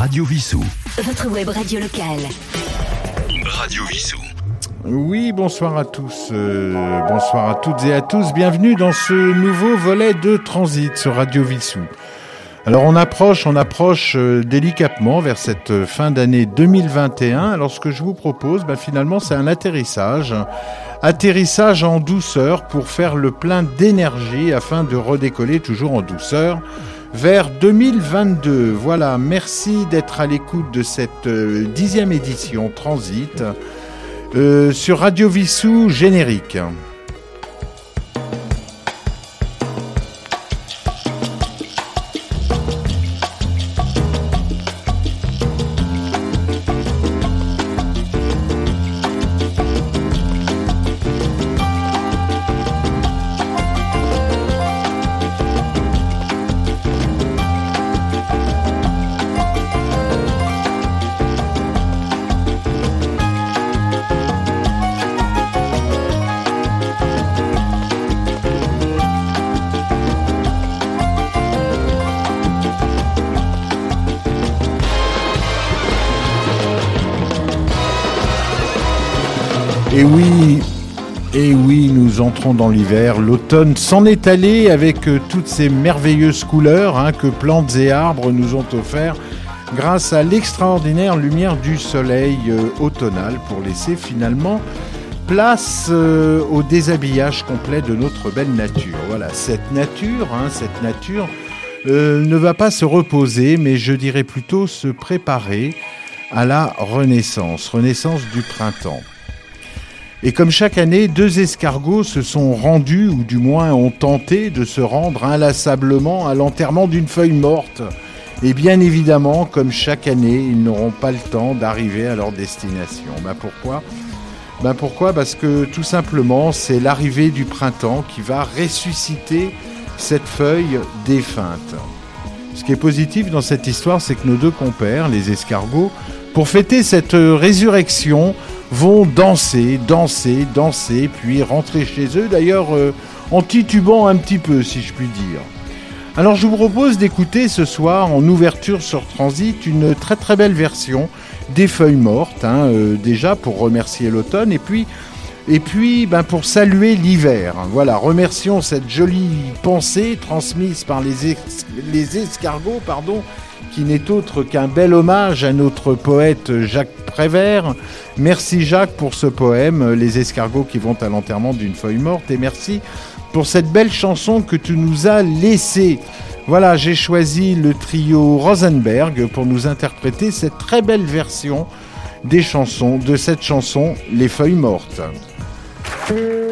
Radio Vissou. Votre web radio locale. Radio Vissou. Oui, bonsoir à tous, euh, bonsoir à toutes et à tous. Bienvenue dans ce nouveau volet de Transit sur Radio Vissou. Alors on approche, on approche euh, délicatement vers cette fin d'année 2021. Alors ce que je vous propose, bah, finalement, c'est un atterrissage, atterrissage en douceur pour faire le plein d'énergie afin de redécoller toujours en douceur vers 2022. Voilà, merci d'être à l'écoute de cette euh, dixième édition Transit euh, sur Radio Vissou générique. Dans l'hiver. L'automne s'en est allé avec euh, toutes ces merveilleuses couleurs hein, que plantes et arbres nous ont offert grâce à l'extraordinaire lumière du soleil euh, automnal pour laisser finalement place euh, au déshabillage complet de notre belle nature. Voilà, cette nature, hein, cette nature ne va pas se reposer, mais je dirais plutôt se préparer à la renaissance, renaissance du printemps. Et comme chaque année, deux escargots se sont rendus, ou du moins ont tenté de se rendre inlassablement à l'enterrement d'une feuille morte. Et bien évidemment, comme chaque année, ils n'auront pas le temps d'arriver à leur destination. Ben pourquoi? Ben pourquoi? Parce que tout simplement, c'est l'arrivée du printemps qui va ressusciter cette feuille défunte. Ce qui est positif dans cette histoire, c'est que nos deux compères, les escargots, pour fêter cette résurrection, vont danser, danser, danser, puis rentrer chez eux, d'ailleurs euh, en titubant un petit peu, si je puis dire. Alors je vous propose d'écouter ce soir, en ouverture sur Transit, une très très belle version des feuilles mortes, hein, euh, déjà pour remercier l'automne, et puis, et puis ben, pour saluer l'hiver. Voilà, remercions cette jolie pensée transmise par les, les escargots, pardon, qui n'est autre qu'un bel hommage à notre poète Jacques Prévert. Merci Jacques pour ce poème, Les escargots qui vont à l'enterrement d'une feuille morte, et merci pour cette belle chanson que tu nous as laissée. Voilà, j'ai choisi le trio Rosenberg pour nous interpréter cette très belle version des chansons, de cette chanson Les feuilles mortes. Mm-hmm.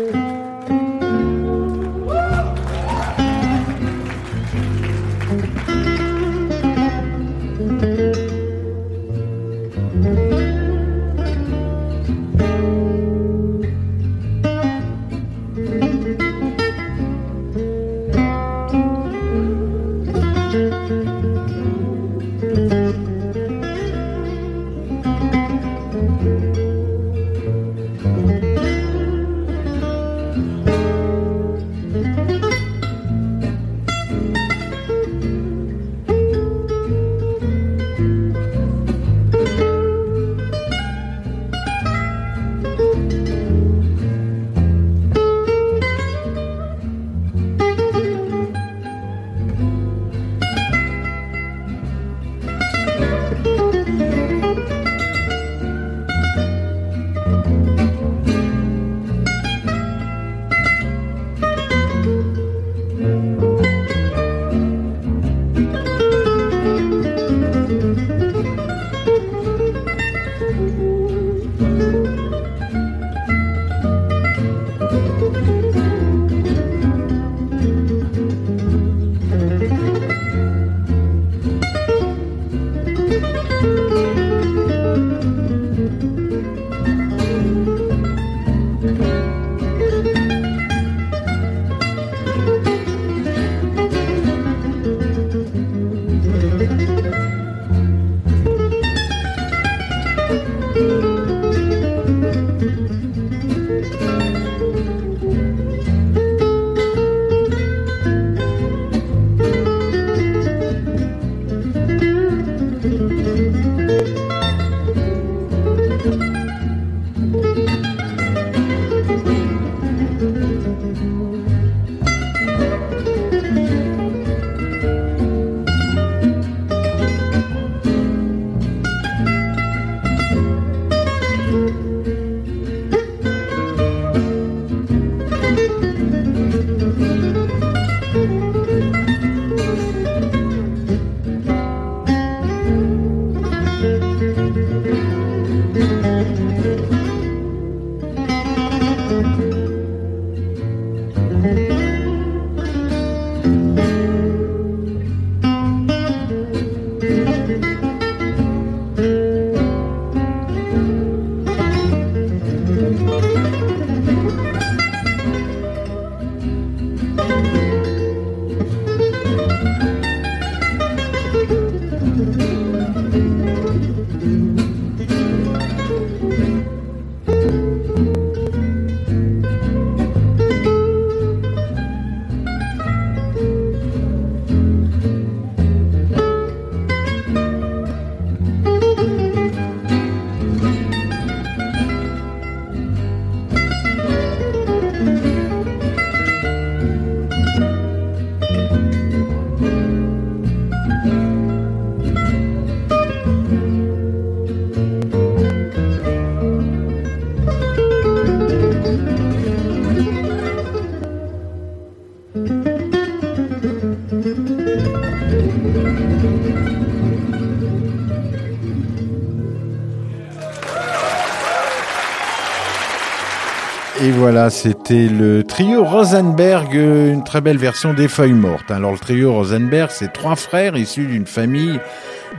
Voilà, c'était le trio Rosenberg, euh, une très belle version des Feuilles Mortes. Alors le trio Rosenberg, c'est trois frères issus d'une famille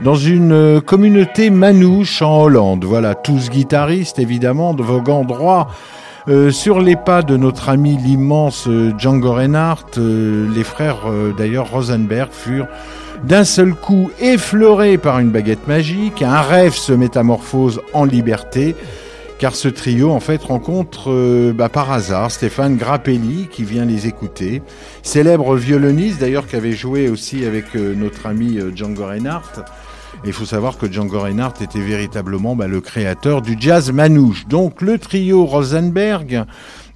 dans une euh, communauté manouche en Hollande. Voilà, tous guitaristes évidemment, voguant droit euh, sur les pas de notre ami l'immense Django Reinhardt. les frères d'ailleurs Rosenberg furent d'un seul coup effleurés par une baguette magique, un rêve se métamorphose en liberté car ce trio en fait rencontre euh, bah, par hasard Stéphane Grappelli qui vient les écouter, célèbre violoniste d'ailleurs qui avait joué aussi avec euh, notre ami euh, Django Reinhardt. il faut savoir que Django Reinhardt était véritablement bah, le créateur du jazz manouche. Donc le trio Rosenberg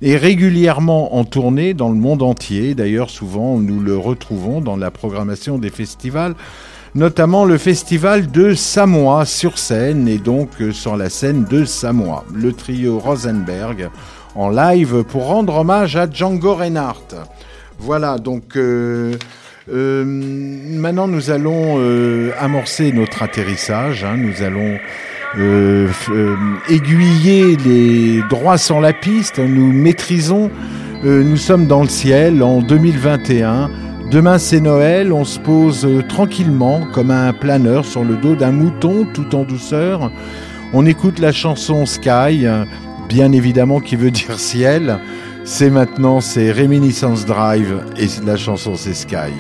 est régulièrement en tournée dans le monde entier. D'ailleurs souvent nous le retrouvons dans la programmation des festivals notamment le festival de Samoa sur scène et donc euh, sur la scène de Samoa. Le trio Rosenberg en live pour rendre hommage à Django Reinhardt. Voilà, donc euh, euh, maintenant nous allons amorcer notre atterrissage. Hein. nous allons aiguiller les droits sur la piste. Nous maîtrisons. nous sommes dans le ciel en 2021. Demain c'est Noël, on se pose euh, tranquillement comme un planeur sur le dos d'un mouton tout en douceur. On écoute la chanson Sky, bien évidemment qui veut dire ciel. C'est maintenant, c'est Reminiscence Drive et la chanson c'est Sky.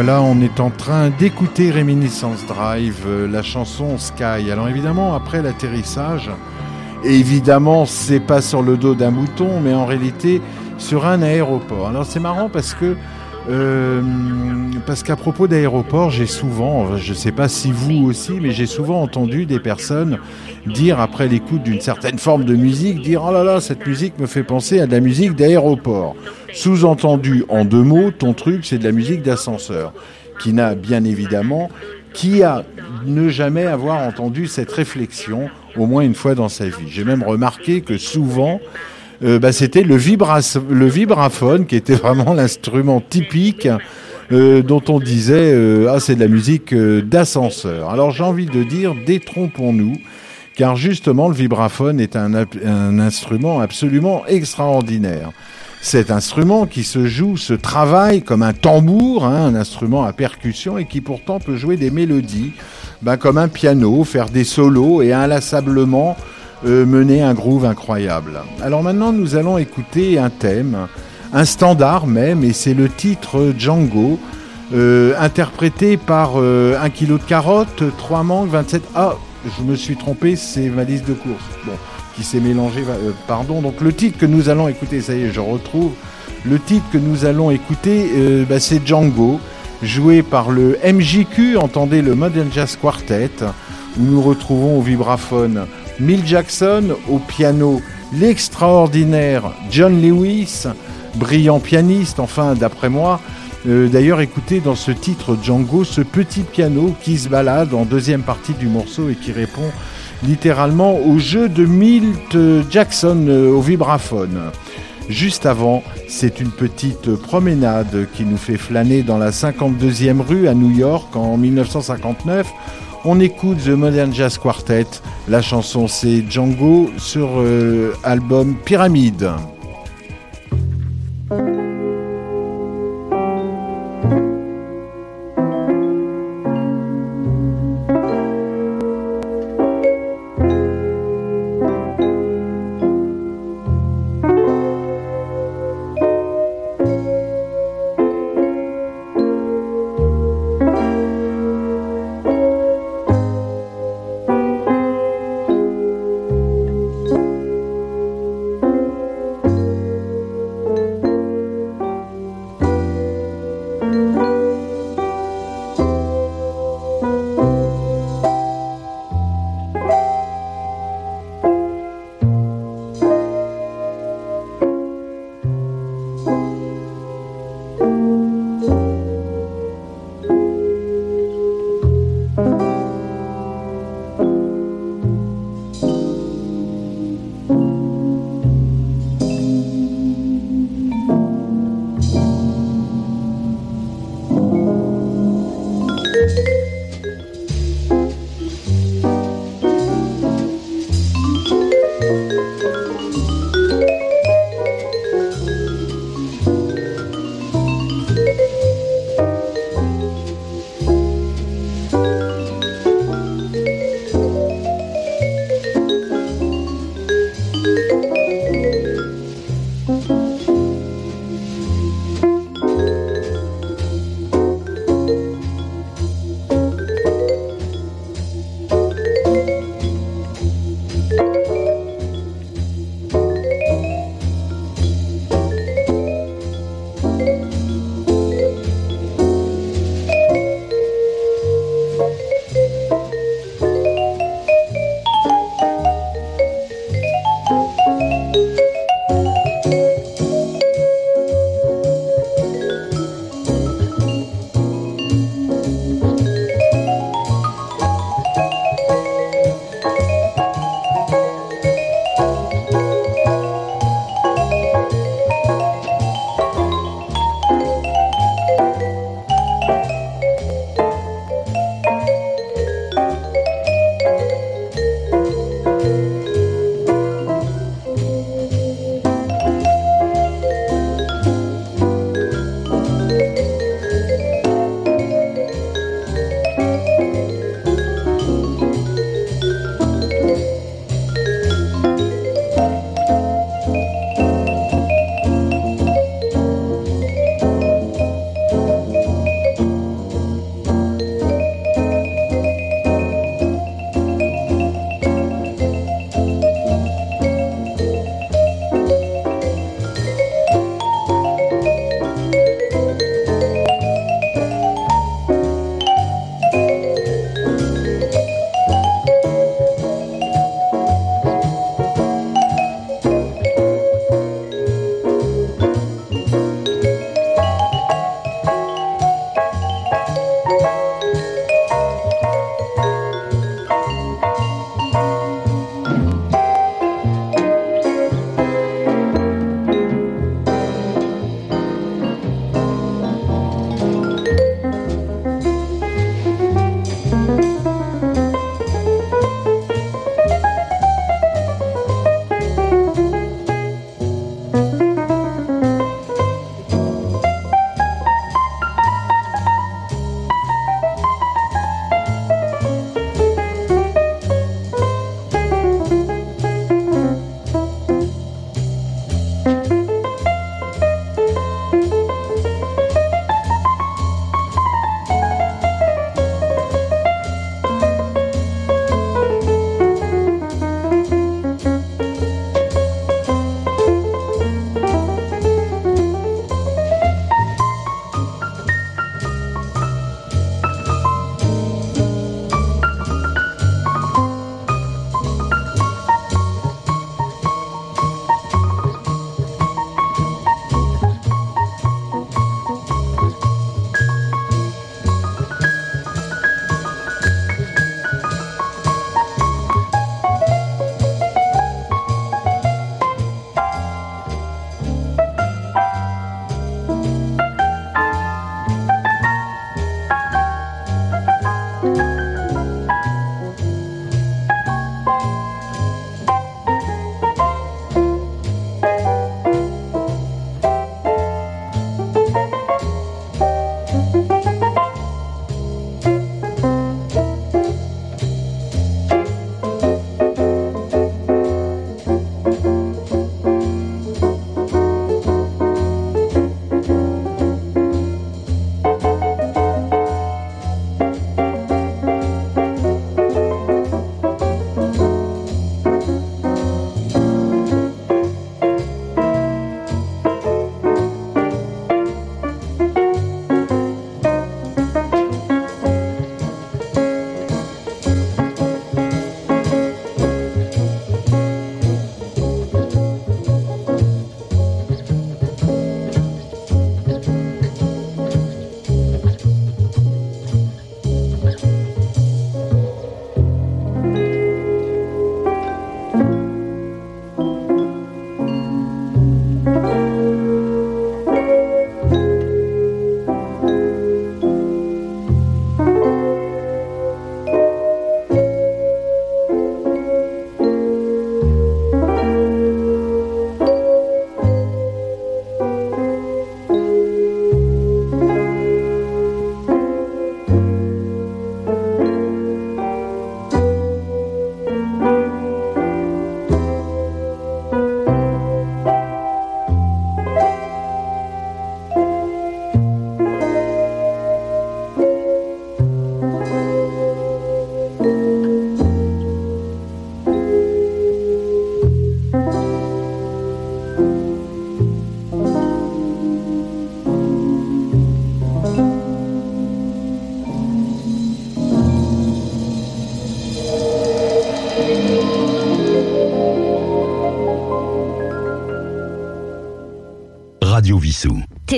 Voilà, on est en train d'écouter Réminiscence Drive, euh, la chanson Sky. Alors évidemment, après l'atterrissage, évidemment, c'est pas sur le dos d'un mouton, mais en réalité sur un aéroport. Alors c'est marrant parce que euh, parce qu'à propos d'aéroport, j'ai souvent, je ne sais pas si vous aussi, mais j'ai souvent entendu des personnes dire après l'écoute d'une certaine forme de musique, dire oh là là, cette musique me fait penser à de la musique d'aéroport. Sous-entendu en deux mots, ton truc c'est de la musique d'ascenseur, qui n'a bien évidemment, qui a ne jamais avoir entendu cette réflexion au moins une fois dans sa vie. J'ai même remarqué que souvent euh, bah, c'était le, le vibraphone qui était vraiment l'instrument typique euh, dont on disait euh, ah c'est de la musique d'ascenseur. Alors j'ai envie de dire détrompons-nous car justement le vibraphone est un, instrument absolument extraordinaire. Cet instrument qui se joue, se travaille comme un tambour, hein, un instrument à percussion et qui pourtant peut jouer des mélodies, bah, comme un piano, faire des solos et inlassablement euh, mener un groove incroyable. Alors maintenant, nous allons écouter un thème, un standard même, et c'est le titre Django, euh, interprété par 1 euh, kg de carottes, 3 mangues, 27... Ah, je me suis trompé, c'est ma liste de courses. Qui s'est mélangé, pardon. Donc le titre que nous allons écouter, ça y est, je retrouve. Le titre que nous allons écouter, bah, c'est Django, joué par le MJQ, entendez le Modern Jazz Quartet, où nous retrouvons au vibraphone Mill Jackson au piano, l'extraordinaire John Lewis, brillant pianiste, enfin d'après moi. Euh, d'ailleurs, écoutez dans ce titre Django ce petit piano qui se balade en deuxième partie du morceau et qui répond littéralement au jeu de Milt Jackson euh, au vibraphone. Juste avant, c'est une petite promenade qui nous fait flâner dans la 52e rue à New York en 1959 on écoute The Modern Jazz Quartet. La chanson c'est Django sur euh, album Pyramide.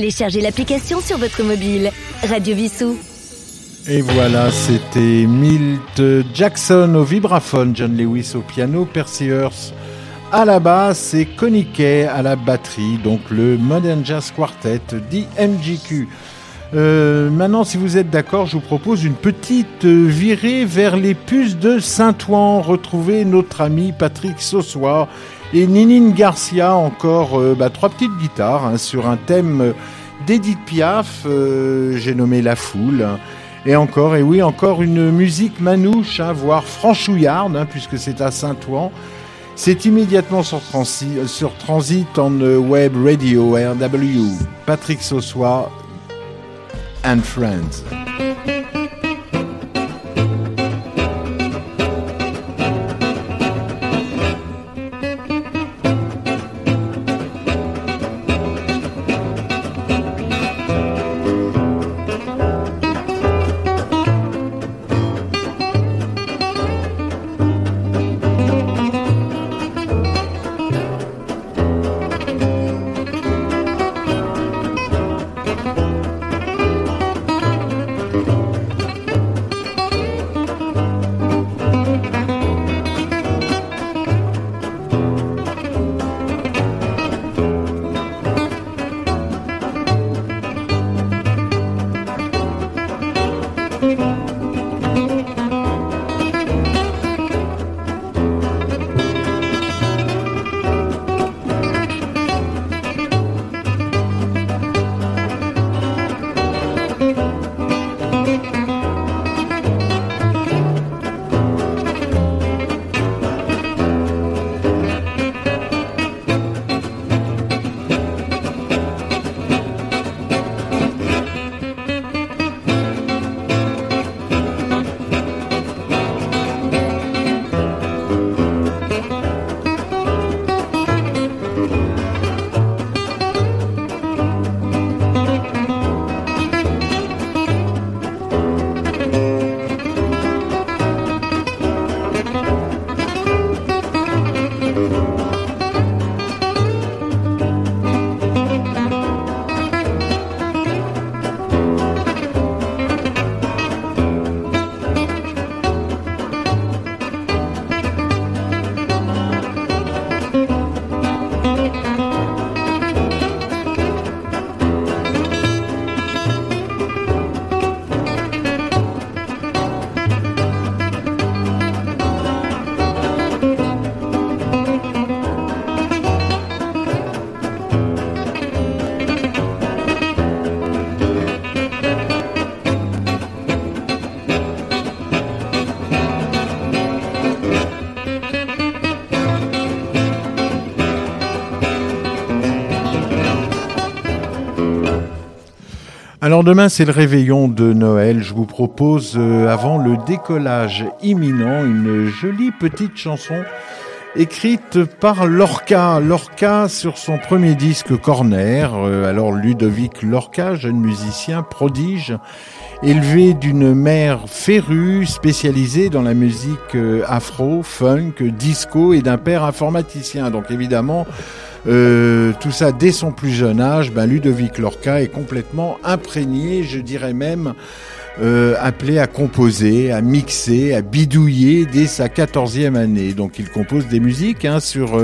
Téléchargez l'application sur votre mobile. Radio Vissou. Et voilà, c'était Milt Jackson au vibraphone, John Lewis au piano, Percy Hearst à la basse et Connie à la batterie, donc le Modern Jazz Quartet d'IMGQ. Euh, maintenant, si vous êtes d'accord, je vous propose une petite virée vers les puces de Saint-Ouen. Retrouver notre ami Patrick Sossois et Ninine Garcia, encore euh, bah, trois petites guitares hein, sur un thème d'Edith Piaf, euh, j'ai nommé La Foule. Et encore, et oui, encore une musique manouche, hein, voire franchouillarde, hein, puisque c'est à Saint-Ouen. C'est immédiatement sur, transi sur Transit on Web Radio RW. Patrick Sossois and Friends. Alors demain c'est le réveillon de Noël. Je vous propose euh, avant le décollage imminent une jolie petite chanson écrite par Lorca. Lorca sur son premier disque Corner. Euh, alors Ludovic Lorca, jeune musicien prodige, élevé d'une mère férue spécialisée dans la musique euh, afro, funk, disco et d'un père informaticien. Donc évidemment euh, tout ça dès son plus jeune âge, ben Ludovic Lorca est complètement imprégné, je dirais même euh, appelé à composer, à mixer, à bidouiller dès sa quatorzième année. Donc il compose des musiques hein, sur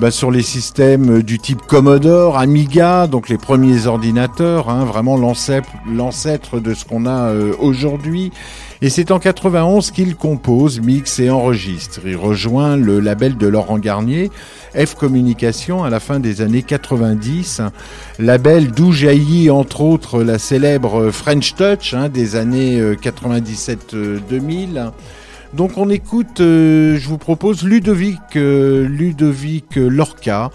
bah, sur les systèmes du type Commodore, Amiga, donc les premiers ordinateurs, hein, vraiment l'ancêtre de ce qu'on a euh, aujourd'hui. Et c'est en 91 qu'il compose, mixe et enregistre. Il rejoint le label de Laurent Garnier, F Communication, à la fin des années 90, label d'où jaillit entre autres la célèbre French Touch hein, des années 97-2000. Euh, Donc on écoute, euh, je vous propose Ludovic, euh, Ludovic Lorca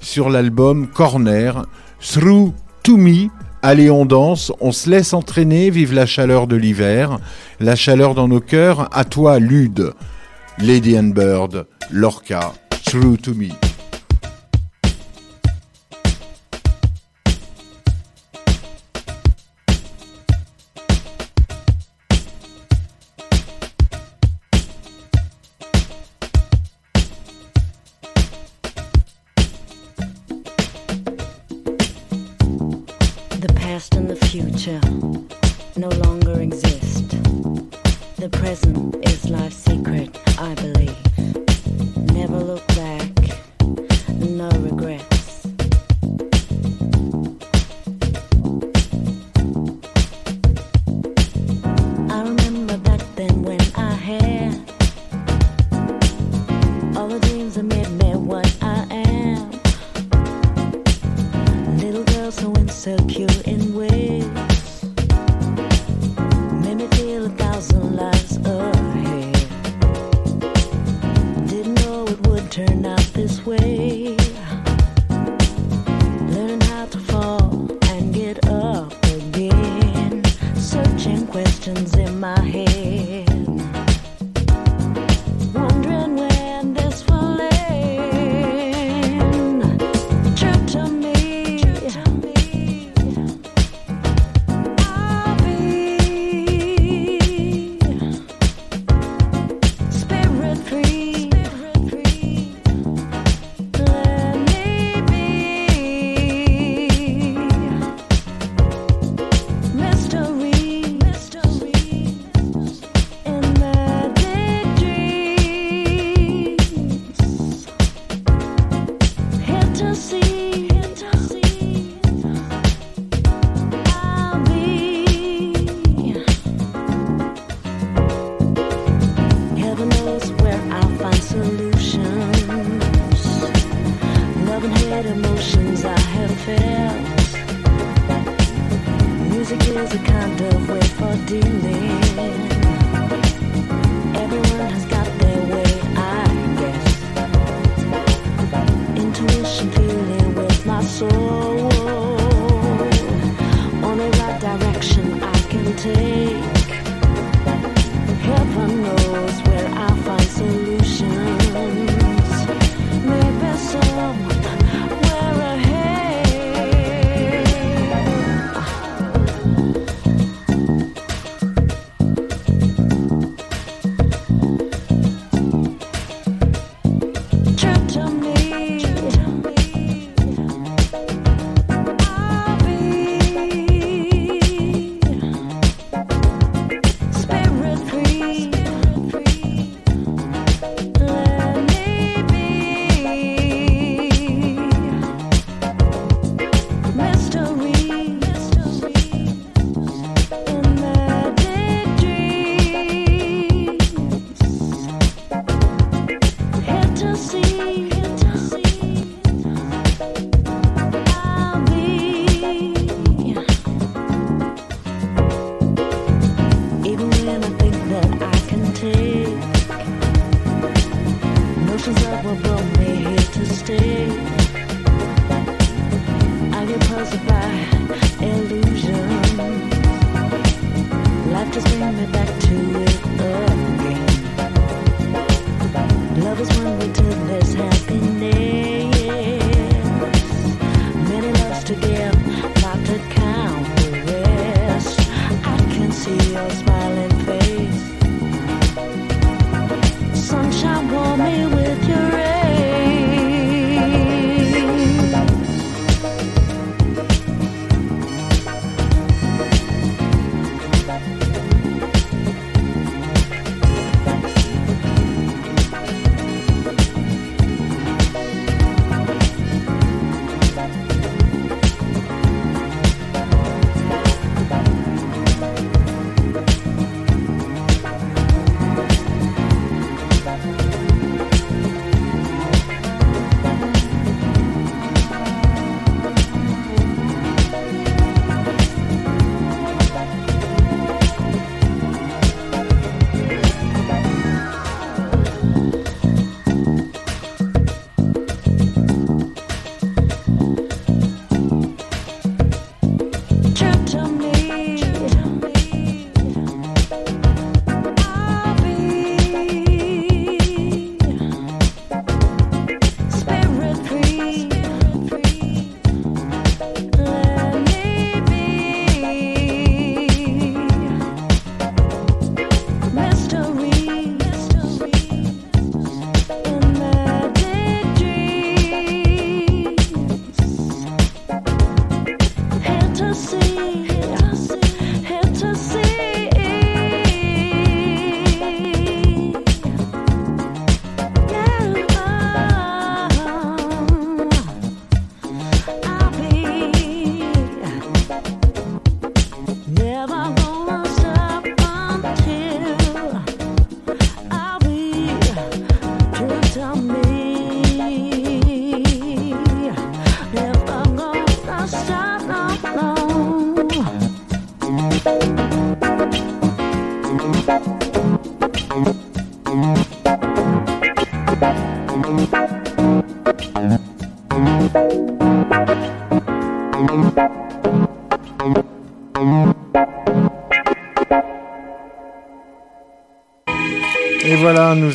sur l'album Corner, Through to Me, Allez, on danse, on se laisse entraîner, vive la chaleur de l'hiver, la chaleur dans nos cœurs, à toi, Lude, Lady and Bird, Lorca, True to Me.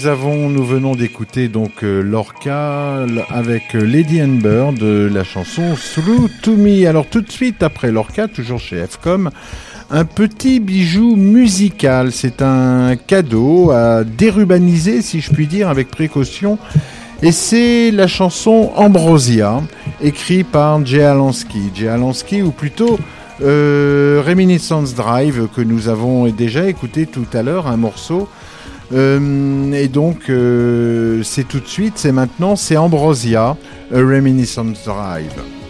Nous venons d'écouter donc euh, Lorca avec euh, Lady Amber de la chanson Through to Me. Alors tout de suite après Lorca, toujours chez Fcom, un petit bijou musical. C'est un cadeau à dérubaniser, si je puis dire, avec précaution. Et c'est la chanson Ambrosia, écrite par Jay Alansky. Jay Alansky, ou plutôt euh, Reminiscence Drive, que nous avons déjà écouté tout à l'heure, un morceau. Euh, et donc, euh, c'est tout de suite, c'est maintenant, c'est Ambrosia, A Reminiscence Drive.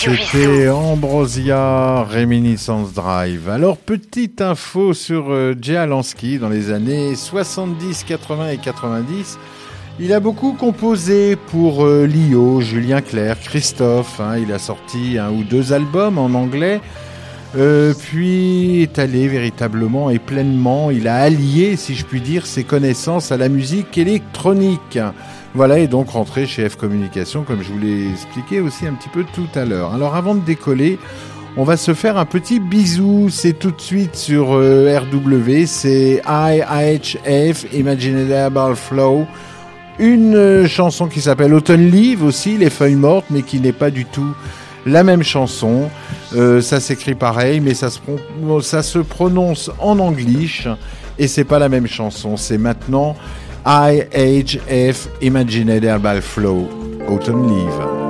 C'était Ambrosia Reminiscence Drive. Alors, petite info sur euh, Jay Alansky dans les années 70, 80 et 90. Il a beaucoup composé pour euh, Lio, Julien Clerc, Christophe. hein. il a sorti un ou deux albums en anglais. Euh, puis est allé véritablement et pleinement, il a allié, si je puis dire, ses connaissances à la musique électronique. Voilà, et donc rentré chez F Communication, comme je vous l'ai expliqué aussi un petit peu tout à l'heure. Alors avant de décoller, on va se faire un petit bisou. C'est tout de suite sur euh, RW, c'est IHF, Imaginable Flow. Une euh, chanson qui s'appelle Autumn Leaf aussi, les feuilles mortes, mais qui n'est pas du tout la même chanson. Euh, ça s'écrit pareil, mais ça se, ça se prononce en anglish et c'est pas la même chanson. C'est maintenant IHF Imagined Herbal Flow Autumn Leave.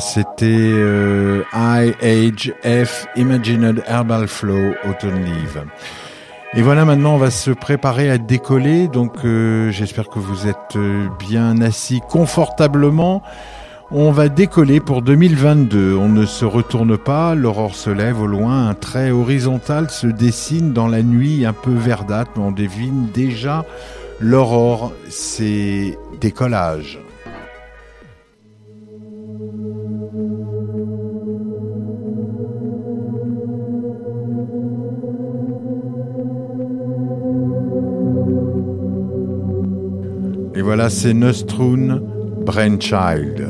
C'était euh, IHF Imagined Herbal Flow Autumn Leave. Et voilà, maintenant on va se préparer à décoller. Donc euh, j'espère que vous êtes euh, bien assis confortablement. On va décoller pour 2022. On ne se retourne pas, l'aurore se lève au loin, un trait horizontal se dessine dans la nuit un peu verdâtre, on devine déjà l'aurore. C'est décollage. Voilà, c'est Nostrun Brainchild.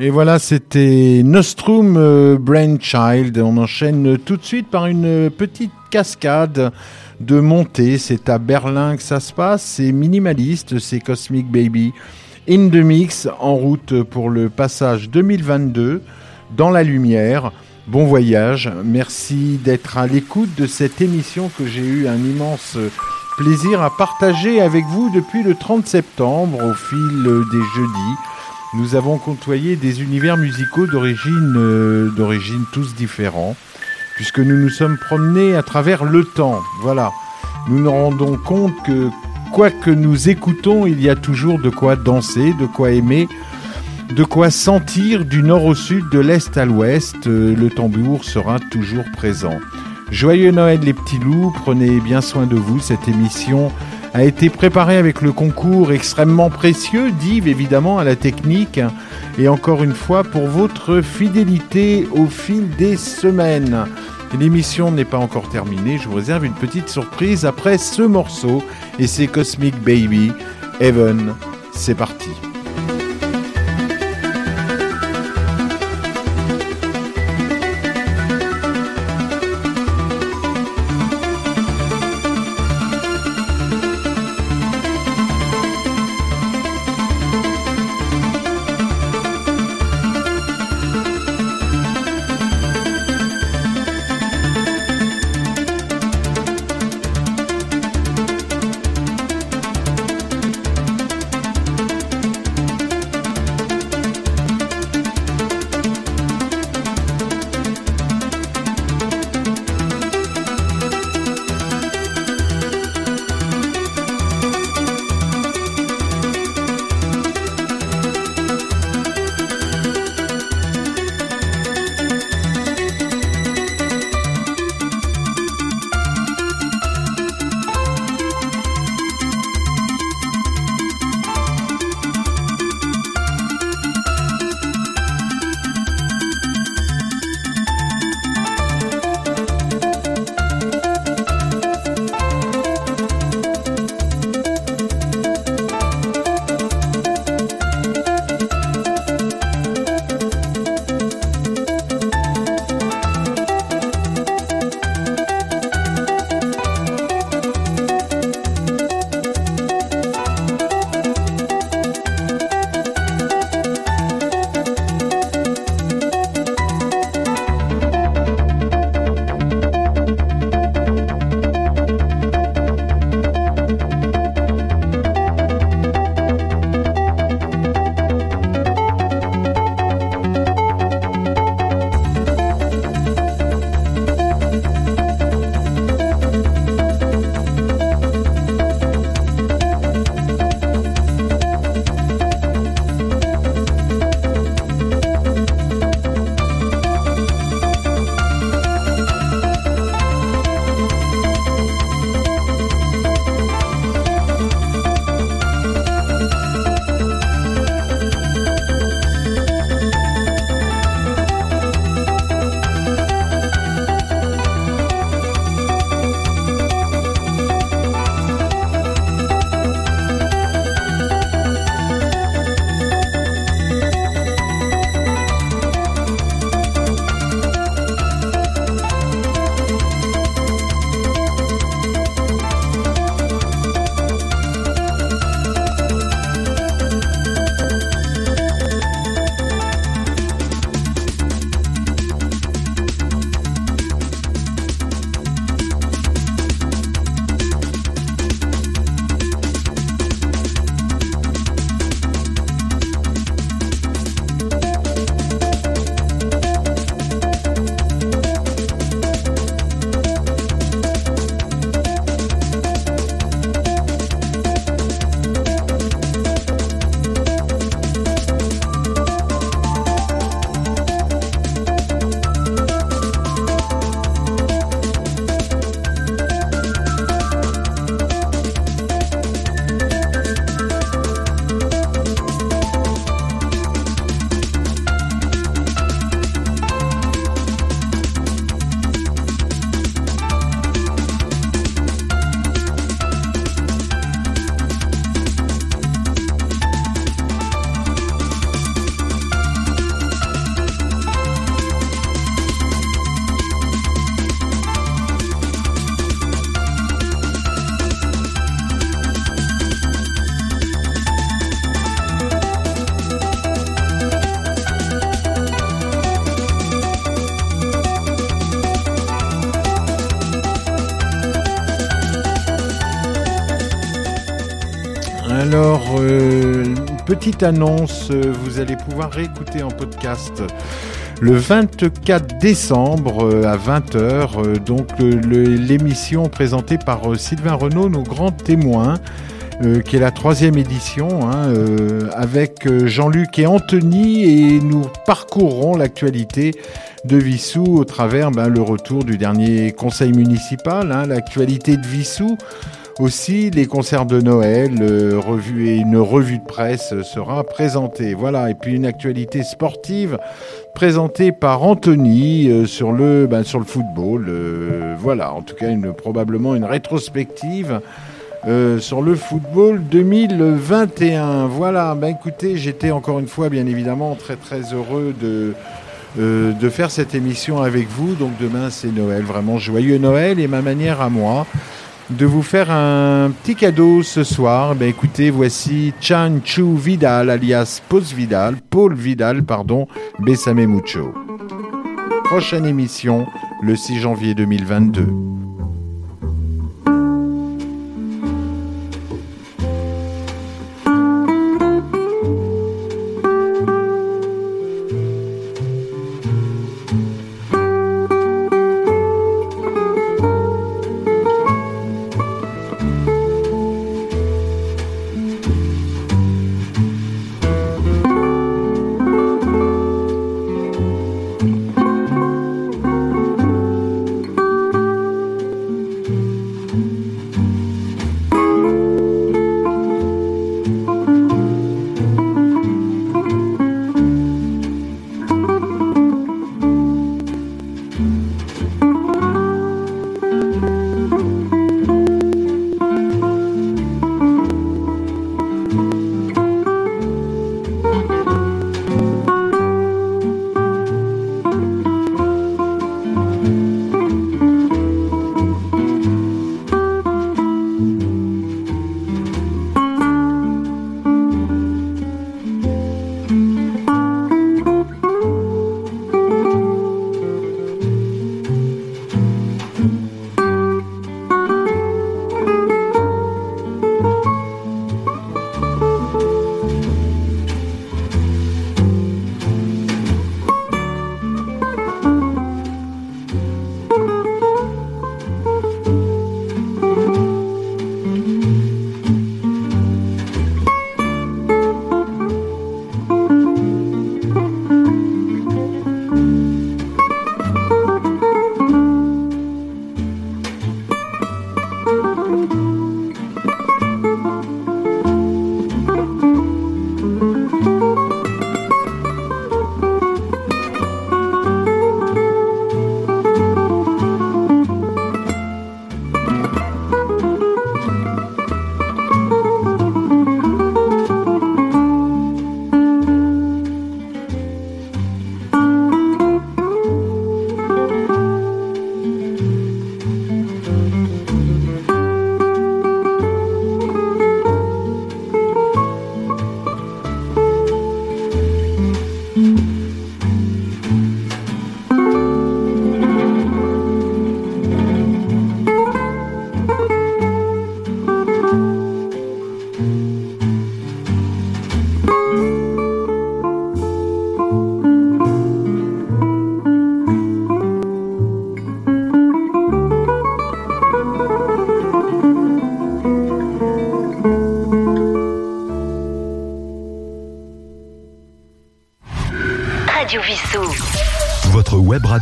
Et voilà, c'était Nostrum euh, Brainchild. On enchaîne tout de suite par une petite cascade de montée. C'est à Berlin que ça se passe. C'est minimaliste, c'est Cosmic Baby. In the Mix, en route pour le passage 2022 dans la lumière. Bon voyage. Merci d'être à l'écoute de cette émission que j'ai eu un immense plaisir à partager avec vous depuis le 30 septembre au fil des jeudis nous avons côtoyé des univers musicaux d'origine euh, d'origine tous différents, puisque nous nous sommes promenés à travers le temps. Voilà. Nous nous rendons compte que quoi que nous écoutons, il y a toujours de quoi danser, de quoi aimer, de quoi sentir du nord au sud, de l'est à l'ouest. Euh, Le tambour sera toujours présent. Joyeux Noël les petits loups, prenez bien soin de vous. Cette émission a été préparée avec le concours extrêmement précieux d'Yves évidemment à la technique et encore une fois pour votre fidélité au fil des semaines. L'émission n'est pas encore terminée, je vous réserve une petite surprise après ce morceau et c'est Cosmic Baby, Heaven, c'est parti. Annonce, euh, vous allez pouvoir réécouter en podcast le 24 décembre euh, à 20h, donc euh, le- l'émission présentée par Sylvain Renaud, nos grands témoins, qui est la troisième édition, hein, avec Jean-Luc et Anthony, et nous parcourrons l'actualité de Vissou au travers ben, le retour du dernier conseil municipal, hein, l'actualité de Vissou. Aussi, les concerts de Noël, euh, revue et une revue de presse sera présentée. Voilà, et puis une actualité sportive présentée par Anthony euh, sur le ben, sur le football. euh, voilà, en tout cas, une, probablement une rétrospective euh, sur le football 2021. Voilà, ben écoutez, j'étais encore une fois, bien évidemment, très très heureux de euh, de faire cette émission avec vous. Donc demain, c'est Noël, vraiment joyeux Noël et ma manière à moi de vous faire un petit cadeau ce soir. Ben écoutez, voici Chan Chu Vidal, alias Pose Vidal, Paul Vidal, pardon, Besame Mucho. Prochaine émission, le 6 janvier 2022.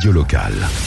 Radio locale.